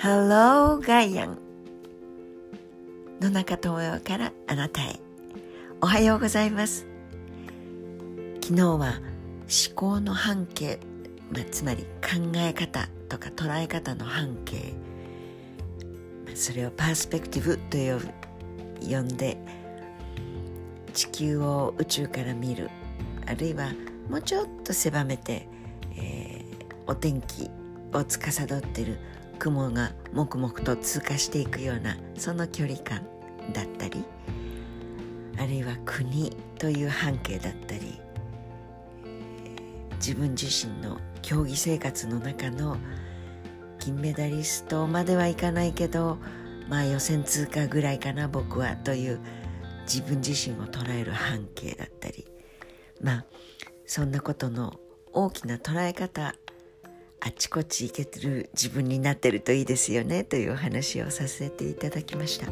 Hello ガイアン野中智代からあなたへ。おはようございます。昨日は思考の半径、まあ、つまり考え方とか捉え方の半径それをパースペクティブと呼んで地球を宇宙から見るあるいはもうちょっと狭めて、えー、お天気を司っている雲が黙々と通過していくようなその距離感だったりあるいは国という半径だったり自分自身の競技生活の中の金メダリストまではいかないけどまあ予選通過ぐらいかな僕はという自分自身を捉える半径だったりまあそんなことの大きな捉え方あちこち行けてる自分になってるといいですよねというお話をさせていただきました。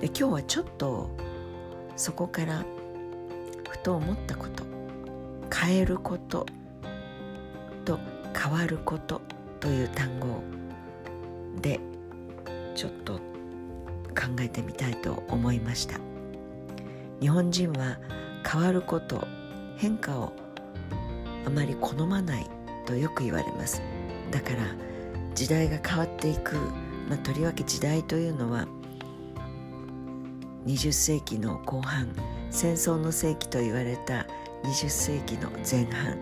で今日はちょっとそこからふと思ったこと変えることと変わることという単語でちょっと考えてみたいと思いました。日本人は変わること変化をあまり好まない。とよく言われます。だから時代が変わっていく、まあ、とりわけ時代というのは20世紀の後半戦争の世紀と言われた20世紀の前半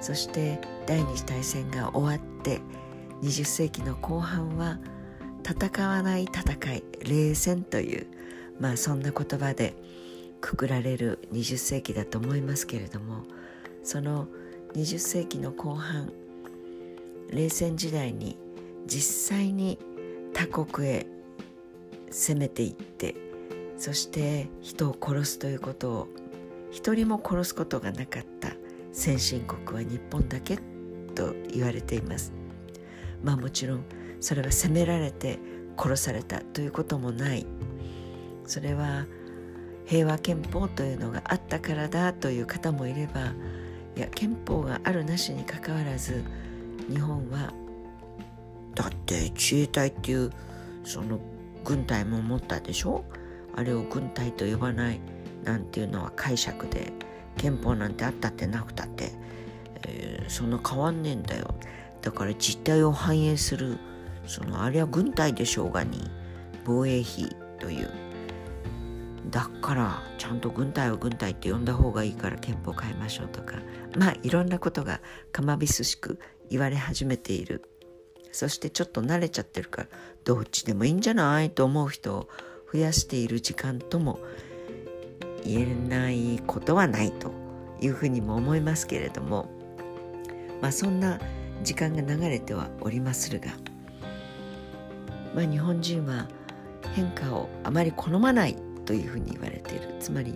そして第二次大戦が終わって20世紀の後半は戦わない戦い冷戦というまあそんな言葉でくくられる20世紀だと思いますけれどもその20世紀の後半冷戦時代に実際に他国へ攻めていってそして人を殺すということを一人も殺すことがなかった先進国は日本だけと言われています。まあもちろんそれは責められて殺されたということもない。それは平和憲法というのがあったからだという方もいればいや憲法があるなしにかかわらず日本はだって自衛隊っていうその軍隊も持ったでしょ？あれを軍隊と呼ばないなんていうのは解釈で憲法なんてあったってなくたって、えー、そんな変わんねえんだよ。だから実態を反映するそのあれは軍隊でしょうがに防衛費という。だからちゃんと軍隊は軍隊って呼んだ方がいいから憲法変えましょうとかまあいろんなことがかまびすしく言われ始めている。そしてちょっと慣れちゃってるからどっちでもいいんじゃないと思う人を増やしている時間とも言えないことはないというふうにも思いますけれどもまあそんな時間が流れてはおりまするがまあ日本人は変化をあまり好まないというふうに言われている。つまり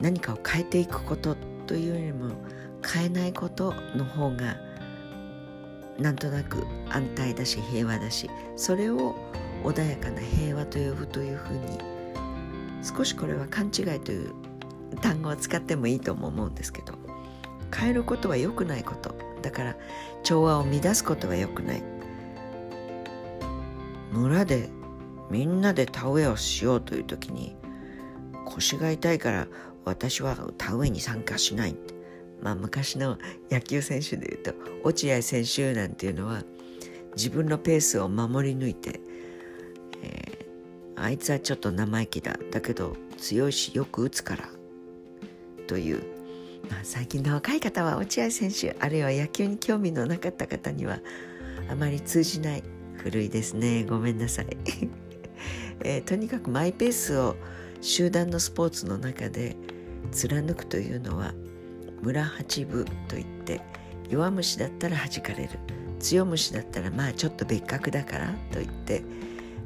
何かを変えていくことというよりも変えないことの方がなんとなく安泰だし平和だしそれを穏やかな平和と呼ぶというふうに少しこれは勘違いという単語を使ってもいいとも思うんですけど変えることは良くないこと。だから調和を乱すことは良くない。村でみんなで田植えをしようという時に腰が痛いから私は田植えに参加しない。まあ昔の野球選手でいうと落合選手なんていうのは自分のペースを守り抜いて、えー、あいつはちょっと生意気だ。だけど強いしよく打つから。という、まあ、最近の若い方は落合選手あるいは野球に興味のなかった方にはあまり通じない。古いですね。ごめんなさい。えー、とにかくマイペースを集団のスポーツの中で貫くというのは村八部といって弱虫だったら弾かれる。強虫だったらまあちょっと別格だからといって、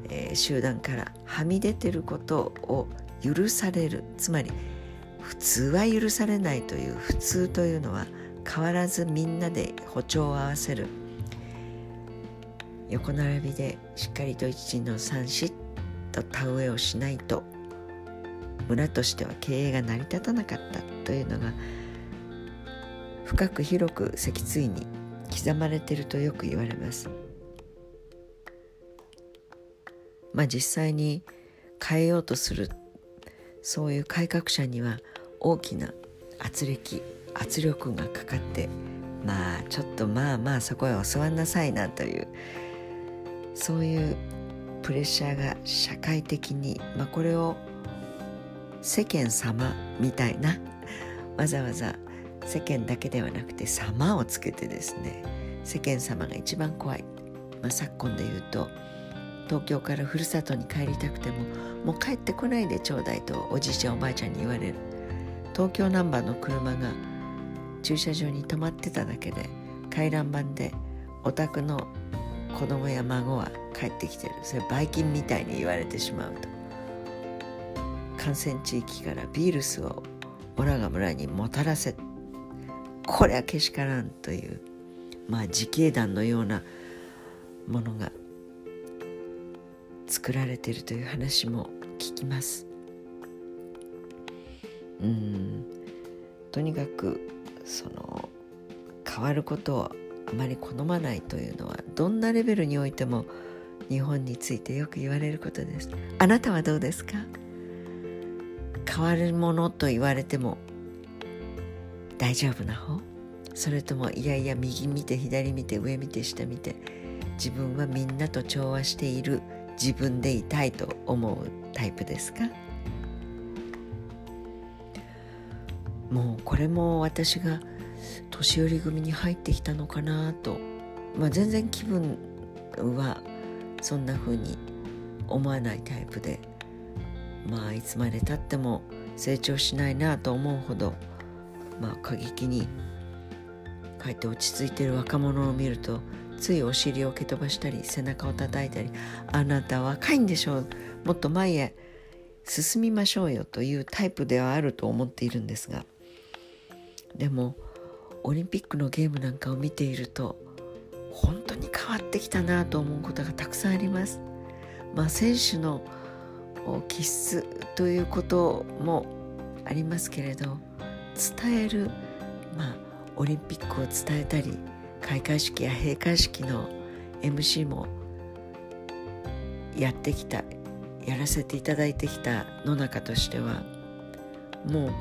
えー、集団からはみ出てることを許される。つまり普通は許されないという普通というのは変わらずみんなで歩調を合わせる。横並びでしっかりと一陣の三子と田植えをしないと村としては経営が成り立たなかったというのが深く広く脊椎に刻まれているとよく言われます。まあ実際に変えようとするそういう改革者には大きな圧力圧力がかかってまあちょっとまあまあそこへ教わんなさいなというそういうプレッシャーが社会的に、まあ、これを世間様みたいなわざわざ世間だけではなくて様をつけてですね世間様が一番怖い、まあ、昨今で言うと東京からふるさとに帰りたくてももう帰ってこないでちょうだいとおじいちゃんおばあちゃんに言われる。東京ナンバーの車が駐車場に止まってただけで回覧板でお宅の子供や孫は帰ってきてる。そればい菌みたいに言われてしまうと。感染地域からビールスをオラが村にもたらせこれはけしからんというまあ自警団のようなものが作られているという話も聞きます。うん。とにかくその変わることをあまり好まないというのはどんなレベルにおいても日本についてよく言われることです。あなたはどうですか？変わるものと言われても大丈夫な方？それともいやいや右見て左見て上見て下見て自分はみんなと調和している自分でいたいと思うタイプですか？もうこれも私が年寄り組に入ってきたのかなと、まあ、全然気分はそんな風に思わないタイプで。まあいつまでたっても成長しないなと思うほどまあ過激にかえって落ち着いてる若者を見るとついお尻を蹴飛ばしたり背中を叩いたり「あなた若いんでしょう。もっと前へ進みましょうよ」というタイプではあると思っているんですが。でもオリンピックのゲームなんかを見ていると本当に変わってきたなと思うことがたくさんあります。まあ、選手の気質ということもありますけれど伝える、まあ、オリンピックを伝えたり開会式や閉会式の MC もやってきたやらせていただいてきた野中としてはもう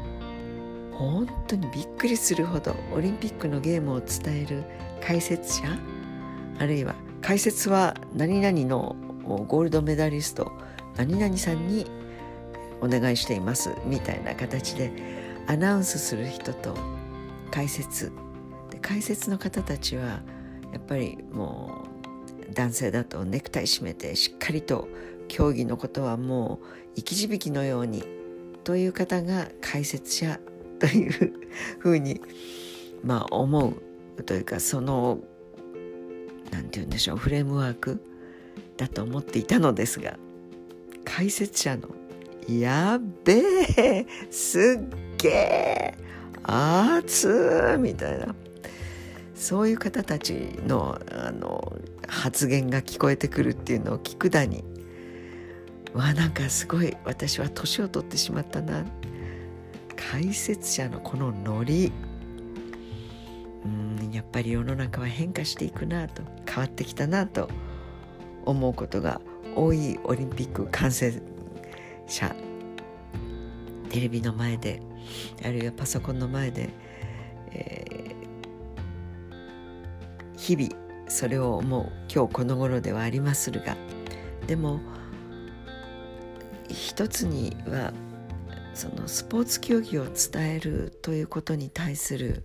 本当にびっくりするほどオリンピックのゲームを伝える解説者あるいは解説は何々のゴールドメダリスト何々さんにお願いしていますみたいな形でアナウンスする人と解説。で解説の方たちはやっぱりもう男性だとネクタイ締めてしっかりと競技のことはもう生き字引のようにという方が解説者というふうにまあ思うというかその何て言うんでしょうフレームワークだと思っていたのですが解説者の「やべえすっげえ熱みたいな。そういう方たちのあの発言が聞こえてくるっていうのを聞くだにわなんかすごい私は年を取ってしまったな。解説者のこのノリ。うんやっぱり世の中は変化していくなと。変わってきたなと思うことが多いオリンピック観戦者。テレビの前であるいはパソコンの前で、えー、日々それを思う今日この頃ではありまするが。でも一つにはそのスポーツ競技を伝えるということに対する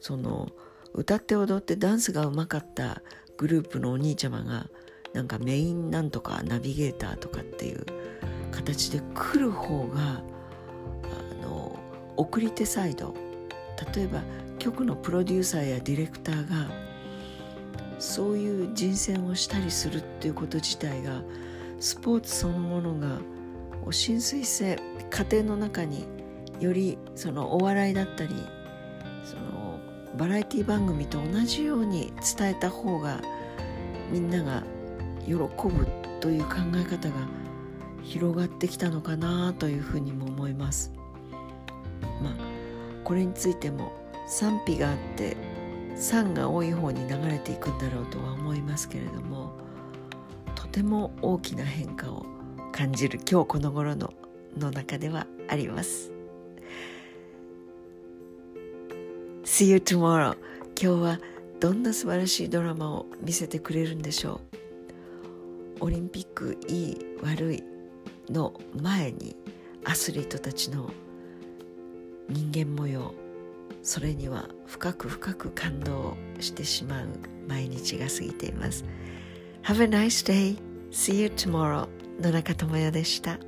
その歌って踊ってダンスがうまかったグループのお兄ちゃまがなんかメインなんとかナビゲーターとかっていう形で来る方があの送り手サイド例えば局のプロデューサーやディレクターがそういう人選をしたりするっていうこと自体がスポーツそのものが浸水性家庭の中によりそのお笑いだったりそのバラエティ番組と同じように伝えた方がみんなが喜ぶという考え方が広がってきたのかなというふうにも思います。まあこれについても賛否があって賛が多い方に流れていくんだろうとは思いますけれどもとても大きな変化を感じる今日この頃のの中ではあります。See you tomorrow. 今日はどんな素晴らしいドラマを見せてくれるんでしょう。オリンピックいい悪いの前にアスリートたちの人間模様。それには深く深く感動してしまう毎日が過ぎています。Have a nice day. See you tomorrow. 野中智也でした。